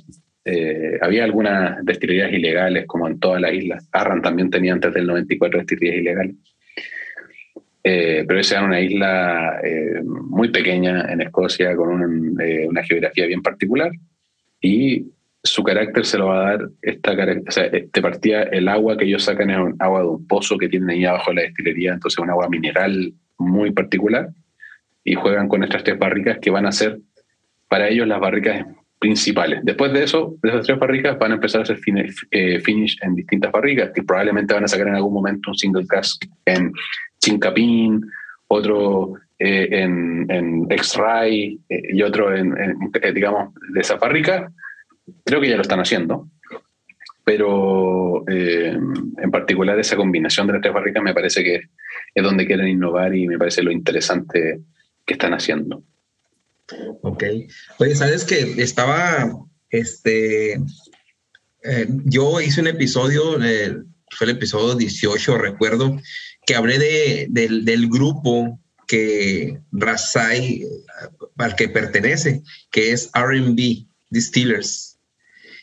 Eh, había algunas destilerías ilegales, como en todas las islas. Arran también tenía antes del 94 destilerías ilegales eh, pero esa era una isla eh, muy pequeña en Escocia con eh, una geografía bien particular y su carácter se lo va a dar esta o sea, este partía el agua que ellos sacan es un agua de un pozo que tienen ahí abajo de la destilería, entonces un agua mineral muy particular y juegan con estas tres barricas que van a ser para ellos las barricas principales. Después de eso, de esas tres barricas van a empezar a hacer finish en distintas barricas que probablemente van a sacar en algún momento un single cask en Chincapín, otro eh, en, en X-Ray eh, y otro en, eh, digamos, de esa fábrica, creo que ya lo están haciendo. Pero en particular esa combinación de las tres fábricas me parece que es donde quieren innovar y me parece lo interesante que están haciendo. Ok. Oye, sabes que estaba, este, yo hice un episodio, fue el episodio 18, recuerdo, que hablé de, del, grupo que Rasai, al que pertenece, que es RB Distillers.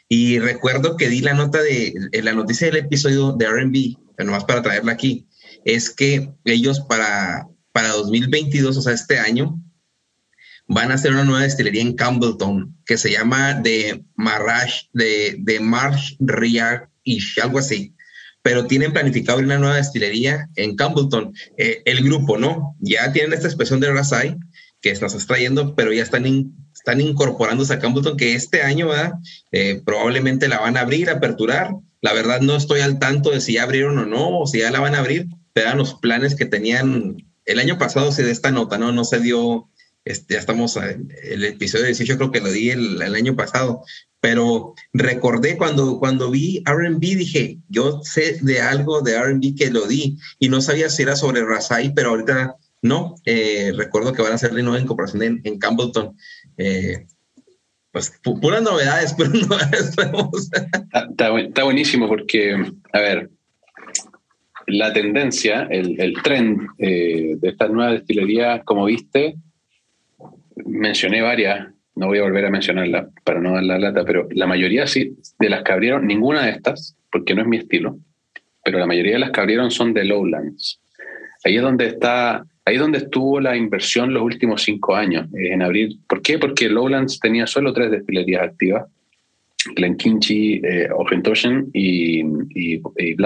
Y recuerdo que di la nota de la noticia del episodio de RB, nomás para traerla aquí, es que ellos para, para 2022, o sea, este año, van a hacer una nueva destilería en Campbellton que se llama de Marrash, de, de Marsh Riar y algo así pero tienen planificado una nueva destilería en Campbellton. Eh, el grupo, ¿no? Ya tienen esta expresión de Rasai que nos está trayendo, pero ya están, están incorporándose a Campbellton, que este año. Eh, probablemente la van a abrir, aperturar. La verdad no estoy al tanto de si ya abrieron o no, o si ya la van a abrir, pero los planes que tenían el año pasado, se de esta nota, ¿no? No se dio, este, ya estamos, en el episodio 18 creo que lo di el, el año pasado, pero recordé cuando, cuando vi RB, dije, yo sé de algo de RB que lo di y no sabía si era sobre Rasai, pero ahorita no. Eh, recuerdo que van a hacer la nueva incorporación en, en Campbellton. Eh, pues puras novedades, puras novedades. está, está, buenísimo porque, a ver, la tendencia, el, el trend eh, de estas nuevas destilerías, como viste, mencioné varias no voy a volver a mencionarla para no dar la lata, pero la mayoría sí, de las que abrieron, ninguna de estas, porque no es mi estilo, pero la mayoría de las que abrieron son de Lowlands. Ahí es donde está, ahí es donde estuvo la inversión los últimos cinco años, eh, en abrir. ¿Por qué? Porque Lowlands tenía solo tres destilerías activas, Glenkinchie, eh, y, y, y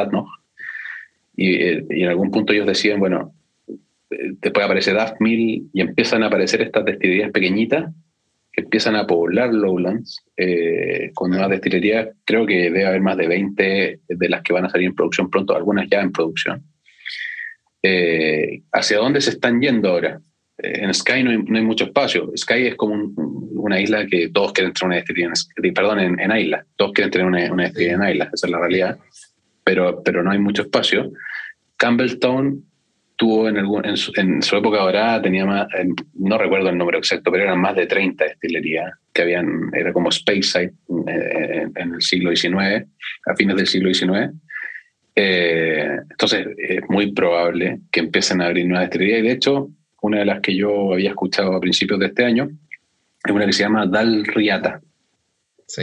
Y, eh, y, en algún punto ellos deciden, bueno, eh, después aparece Daft Mill y empiezan a aparecer estas destilerías pequeñitas que empiezan a poblar Lowlands eh, con nuevas destilerías. Creo que debe haber más de 20 de las que van a salir en producción pronto, algunas ya en producción. Eh, ¿Hacia dónde se están yendo ahora? en Sky no hay, mucho espacio. Sky es como una isla que todos quieren tener una destilería, en, perdón, en, isla. Todos quieren tener una, una en isla, esa es la realidad. Pero, pero no hay mucho espacio. Campbelltown tuvo en, en, su, época dorada, tenía más, no recuerdo el número exacto, pero eran más de 30 destilerías que habían, era como Speyside eh, en el siglo XIX, a fines del siglo XIX. Eh, entonces es muy probable que empiecen a abrir nuevas destilerías y de hecho una de las que yo había escuchado a principios de este año es una que se llama Dal Riata,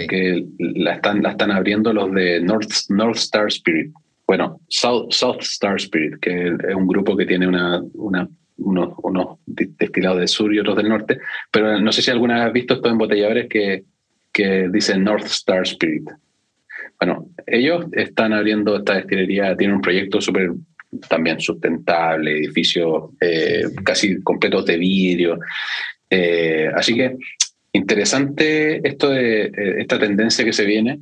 que la están, la están abriendo los de North, North Star Spirit. Bueno, South, South Star Spirit, que es un grupo que tiene una, una unos, unos, destilados del sur y otros del norte, pero no sé si alguna vez has visto estos embotelladores que, que dicen North Star Spirit. Ellos están abriendo esta destilería, tienen un proyecto súper también sustentable, edificios eh, casi completos de vidrio. Eh, así que interesante esto de eh, esta tendencia que se viene,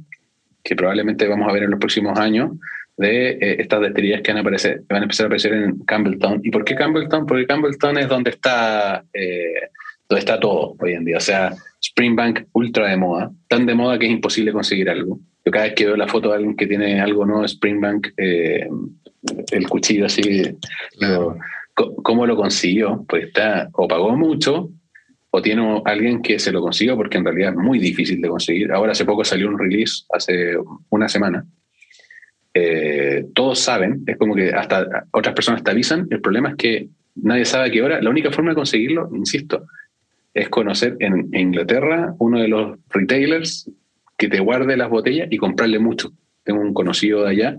que probablemente vamos a ver en los próximos años, de eh, estas destilerías que van a, aparecer, van a empezar a aparecer en Campbelltown. ¿Y por qué Campbelltown? Porque Campbelltown es donde está, eh, donde está todo hoy en día. O sea, Springbank ultra de moda, tan de moda que es imposible conseguir algo. Yo cada vez que veo la foto de alguien que tiene algo nuevo Springbank, eh, el cuchillo así, ¿cómo lo consiguió? Pues está, o pagó mucho, o tiene alguien que se lo consiguió, porque en realidad es muy difícil de conseguir. Ahora hace poco salió un release, hace una semana, eh, todos saben, es como que hasta otras personas te avisan, el problema es que nadie sabe a qué hora, la única forma de conseguirlo, insisto, es conocer en, Inglaterra uno de los retailers que te guarde las botellas y comprarle mucho. Tengo un conocido de allá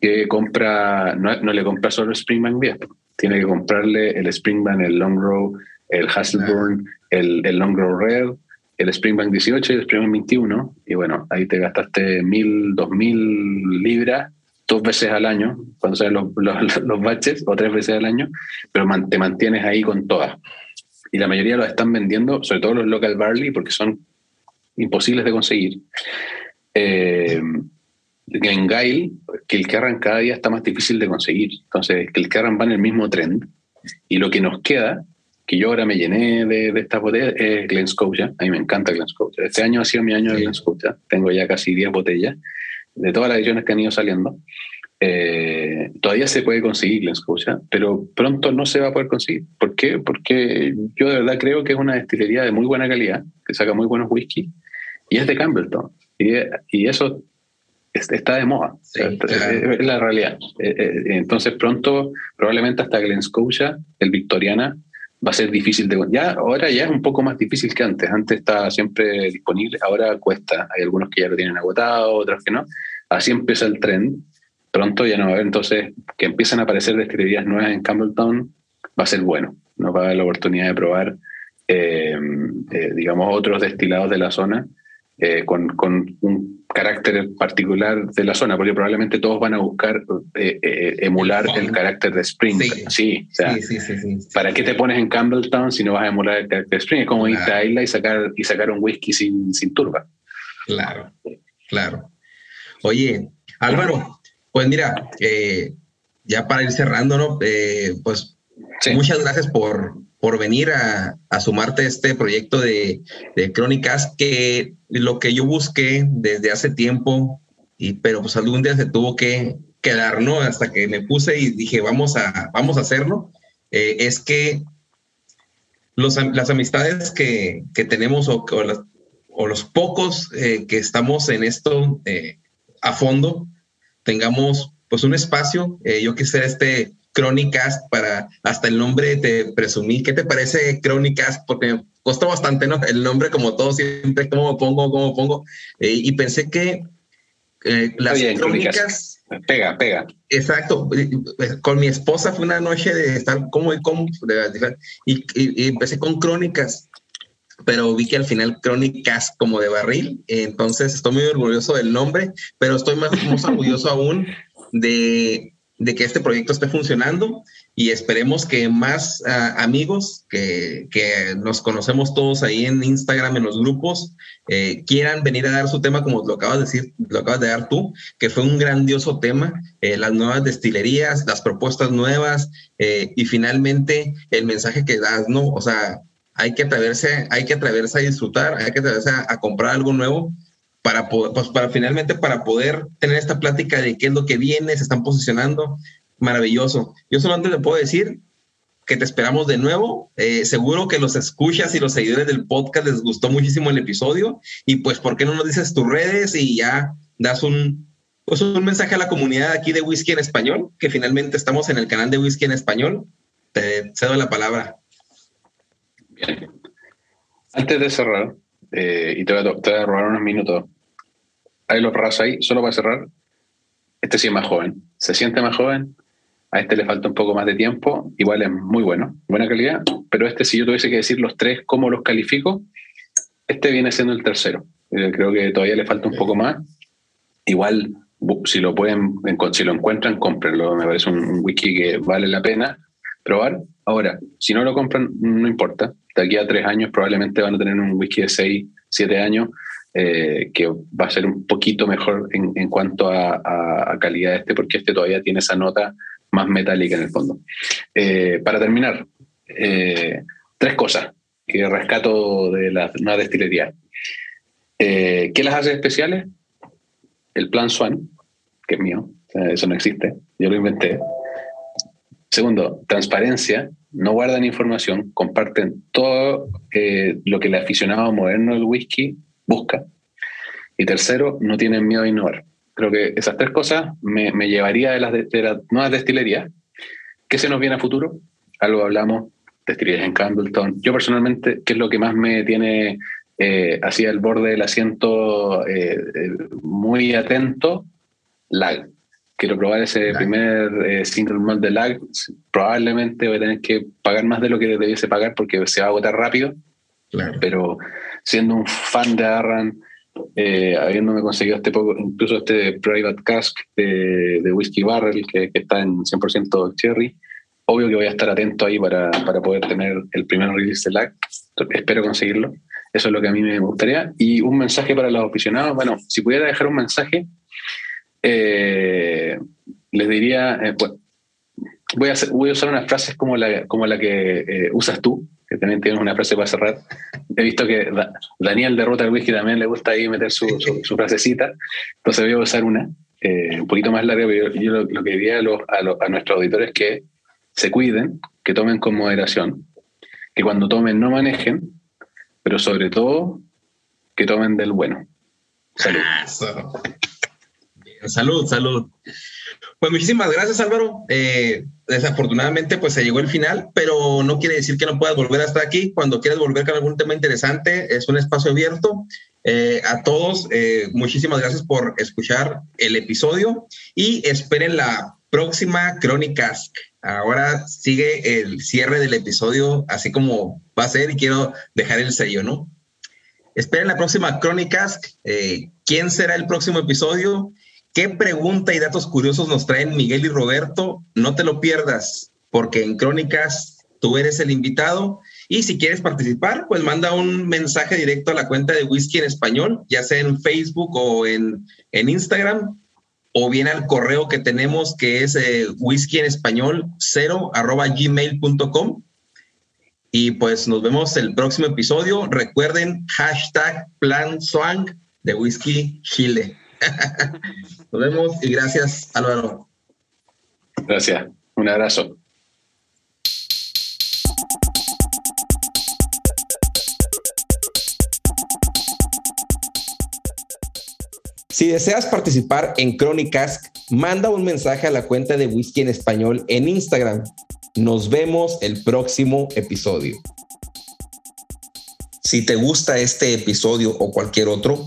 que compra, no, le compra solo el Springbank 10, tiene que comprarle el Springbank, el Long Row, el Hasselburn, el, el Long Row Red, el Springbank 18 y el Springbank 21, y bueno, ahí te gastaste mil, dos mil libras dos veces al año, cuando salen los, los, baches, o tres veces al año, pero te mantienes ahí con todas. Y la mayoría los están vendiendo, sobre todo los local barley, porque son imposibles de conseguir. Eh, el Carran cada día está más difícil de conseguir. Entonces, Carran va en el mismo trend. Y lo que nos queda que yo ahora me llené de, de estas botellas es Glen Scotia. A mí me encanta Glen Scotia. Este año ha sido mi año de Glen Scotia. Tengo ya casi 10 botellas de todas las ediciones que han ido saliendo. Eh, todavía se puede conseguir Glen Scotia, pero pronto no se va a poder conseguir. ¿Por qué? Porque yo de verdad creo que es una destilería de muy buena calidad, que saca muy buenos whisky, y es de Campbellton. Y, y eso está de moda. es, la realidad. Eh, eh, entonces pronto, probablemente hasta Glen Scotia, el Victoriana, va a ser difícil de ya ahora ya es un poco más difícil que antes. Antes estaba siempre disponible ahora cuesta. Hay algunos que ya lo tienen agotado otros que no. Así empieza el tren pronto ya no va a haber. Entonces que empiecen a aparecer destilerías nuevas en Campbelltown va a ser bueno. Nos va a dar la oportunidad de probar eh, eh, digamos otros destilados de la zona eh, con, con, un carácter particular de la zona, porque probablemente todos van a buscar eh, eh, emular el, carácter de Spring. Sí, sí, sí, ¿para qué te pones en Campbelltown si no vas a emular el carácter de Spring? Es como irte a Isla y sacar, y sacar un whisky sin, sin turba. Claro, claro. Oye, Álvaro, pues mira, ya para ir cerrando, ¿no? pues muchas gracias por, por venir a, sumarte a este proyecto de, crónicas que lo que yo busqué desde hace tiempo, y, pero pues algún día se tuvo que quedar, ¿no? Hasta que me puse y dije, vamos a, vamos a hacerlo, eh, es que los, las amistades que, tenemos o, o, los pocos eh, que estamos en esto eh, a fondo, tengamos pues un espacio, yo quisiera este Crónicas para hasta el nombre te presumí. ¿Qué te parece Crónicas? Porque me costó bastante, ¿no? El nombre, como todo, siempre, ¿cómo pongo? ¿Cómo pongo? Eh, y pensé que eh, las crónicas. Pega, pega. Exacto. Con mi esposa fue una noche de estar como y como. Y, y, empecé con crónicas, pero vi que al final crónicas como de barril. Entonces estoy muy orgulloso del nombre, pero estoy más, más orgulloso aún de de que este proyecto esté funcionando y esperemos que más ah, amigos que, que, nos conocemos todos ahí en Instagram, en los grupos, eh, quieran venir a dar su tema, como lo acabas de decir, lo acabas de dar tú, que fue un grandioso tema, eh, las nuevas destilerías, las propuestas nuevas eh, y finalmente el mensaje que das, ¿no? O sea, hay que atreverse, hay que atreverse a disfrutar, hay que atreverse a, comprar algo nuevo para, pues para finalmente para poder tener esta plática de qué es lo que viene, se están posicionando maravilloso. Yo solamente te puedo decir que te esperamos de nuevo. Eh, seguro que los escuchas y los seguidores del podcast les gustó muchísimo el episodio. Y pues, ¿por qué no nos dices tus redes y ya das un, pues, un mensaje a la comunidad aquí de Whisky en Español? Que finalmente estamos en el canal de Whisky en Español. Te cedo la palabra. Antes de cerrar, eh, y te voy, a, robar unos minutos, ahí lo paras ahí, solo para cerrar. Este sí es más joven. Se siente más joven, a este le falta un poco más de tiempo, igual es muy bueno, buena calidad, pero este si yo tuviese que decir los tres, cómo los califico, este viene siendo el tercero. Eh, creo que todavía le falta un poco más. Igual, si lo pueden, si lo encuentran, cómprenlo. Me parece un, whisky que vale la pena probar. Ahora, si no lo compran, no importa. De aquí a tres años probablemente van a tener un whisky de seis, siete años eh, que va a ser un poquito mejor en, cuanto a, calidad este, porque este todavía tiene esa nota más metálica en el fondo. Eh, para terminar, eh, tres cosas que rescato de la nueva destilería. ¿Qué las hace especiales? El plan Swan, que es mío, eso no existe, yo lo inventé. Segundo, transparencia, no guardan información, comparten todo lo que el aficionado moderno del whisky busca. Y tercero, no tienen miedo a innovar. Creo que esas tres cosas me, me llevaría de las, de, las nuevas destilerías. ¿Qué se nos viene a futuro? Algo hablamos, destilerías en Campbellton. Yo personalmente, ¿qué es lo que más me tiene eh, hacia el borde del asiento eh, eh, muy atento? Lag. Quiero probar ese primer eh, single malt de lag. Probablemente voy a tener que pagar más de lo que debiese pagar porque se va a agotar rápido. Pero siendo un fan de Arran, eh, habiéndome conseguido este incluso este Private Cask de, de Whiskey Barrel, que, está en 100% cherry. Obvio que voy a estar atento ahí para, para poder tener el primer release de LAC. Espero conseguirlo. Eso es lo que a mí me gustaría. Y un mensaje para los aficionados. Bueno, si pudiera dejar un mensaje, eh, les diría, eh, voy, a voy a usar unas frases como la, como la que usas tú, también tienes una frase para cerrar. He visto que Daniel de Ruta Whisky también le gusta ahí meter su, frasecita, entonces voy a usar una, eh, un poquito más larga, pero yo, lo, que diría a, los, a, nuestros auditores es que se cuiden, que tomen con moderación, que cuando tomen no manejen, pero sobre todo que tomen del bueno. Salud. Salud, salud. Pues muchísimas gracias, Álvaro. Eh, desafortunadamente, pues se llegó el final, pero no quiere decir que no puedas volver hasta aquí. Cuando quieras volver con algún tema interesante, es un espacio abierto. Eh, a todos, eh, muchísimas gracias por escuchar el episodio y esperen la próxima Crónicas. Ahora sigue el cierre del episodio, así como va a ser, y quiero dejar el sello, ¿no? Esperen la próxima Crónicas. ¿Quién será el próximo episodio? ¿Qué pregunta y datos curiosos nos traen Miguel y Roberto? No te lo pierdas, porque en Crónicas tú eres el invitado. Y si quieres participar, pues manda un mensaje directo a la cuenta de Whisky en Español, ya sea en Facebook o en, Instagram, o bien al correo que tenemos que es eh, whisky en español 0 arroba gmail.com. Y pues nos vemos el próximo episodio. Recuerden hashtag plan swang de whisky chile. Nos vemos y gracias, Álvaro. Gracias. Un abrazo. Si deseas participar en Crónicas, manda un mensaje a la cuenta de Whisky en Español en Instagram. Nos vemos el próximo episodio. Si te gusta este episodio o cualquier otro,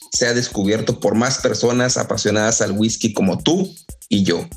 sea descubierto por más personas apasionadas al whisky como tú y yo.